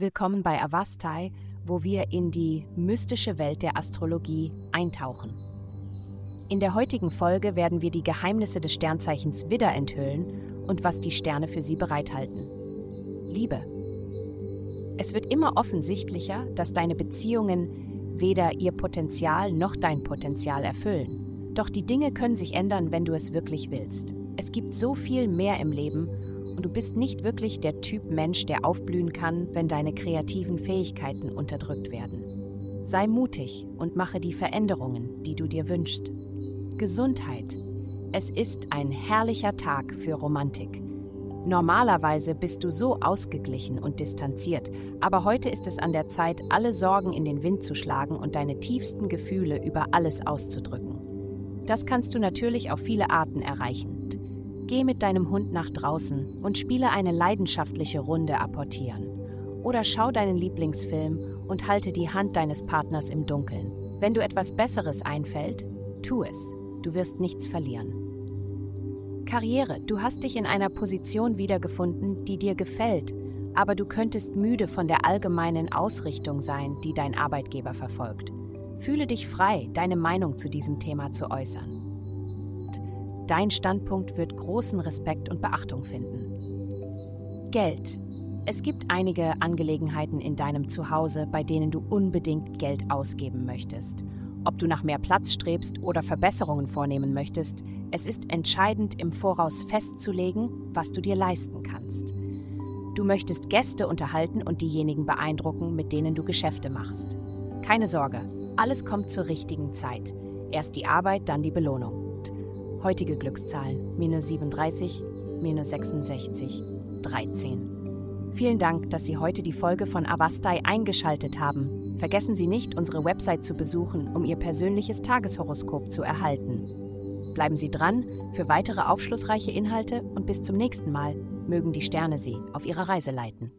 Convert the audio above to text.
Willkommen bei Avastai, wo wir in die mystische Welt der Astrologie eintauchen. In der heutigen Folge werden wir die Geheimnisse des Sternzeichens Widder enthüllen und was die Sterne für sie bereithalten. Liebe. Es wird immer offensichtlicher, dass deine Beziehungen weder ihr Potenzial noch dein Potenzial erfüllen. Doch die Dinge können sich ändern, wenn du es wirklich willst. Es gibt so viel mehr im Leben und du bist nicht wirklich der Typ Mensch, der aufblühen kann, wenn deine kreativen Fähigkeiten unterdrückt werden. Sei mutig und mache die Veränderungen, die du dir wünschst. Gesundheit. Es ist ein herrlicher Tag für Romantik. Normalerweise bist du so ausgeglichen und distanziert, aber heute ist es an der Zeit, alle Sorgen in den Wind zu schlagen und deine tiefsten Gefühle über alles auszudrücken. Das kannst du natürlich auf viele Arten erreichen. Geh mit deinem Hund nach draußen und spiele eine leidenschaftliche Runde apportieren. Oder schau deinen Lieblingsfilm und halte die Hand deines Partners im Dunkeln. Wenn du etwas Besseres einfällt, tu es. Du wirst nichts verlieren. Karriere. Du hast dich in einer Position wiedergefunden, die dir gefällt, aber du könntest müde von der allgemeinen Ausrichtung sein, die dein Arbeitgeber verfolgt. Fühle dich frei, deine Meinung zu diesem Thema zu äußern. Dein Standpunkt wird großen Respekt und Beachtung finden. Geld. Es gibt einige Angelegenheiten in deinem Zuhause, bei denen du unbedingt Geld ausgeben möchtest. Ob du nach mehr Platz strebst oder Verbesserungen vornehmen möchtest, es ist entscheidend, im Voraus festzulegen, was du dir leisten kannst. Du möchtest Gäste unterhalten und diejenigen beeindrucken, mit denen du Geschäfte machst. Keine Sorge, alles kommt zur richtigen Zeit. Erst die Arbeit, dann die Belohnung. Heutige Glückszahlen: minus 37, minus 66, 13. Vielen Dank, dass Sie heute die Folge von Avastai eingeschaltet haben. Vergessen Sie nicht, unsere Website zu besuchen, um Ihr persönliches Tageshoroskop zu erhalten. Bleiben Sie dran für weitere aufschlussreiche Inhalte und bis zum nächsten Mal mögen die Sterne Sie auf Ihrer Reise leiten.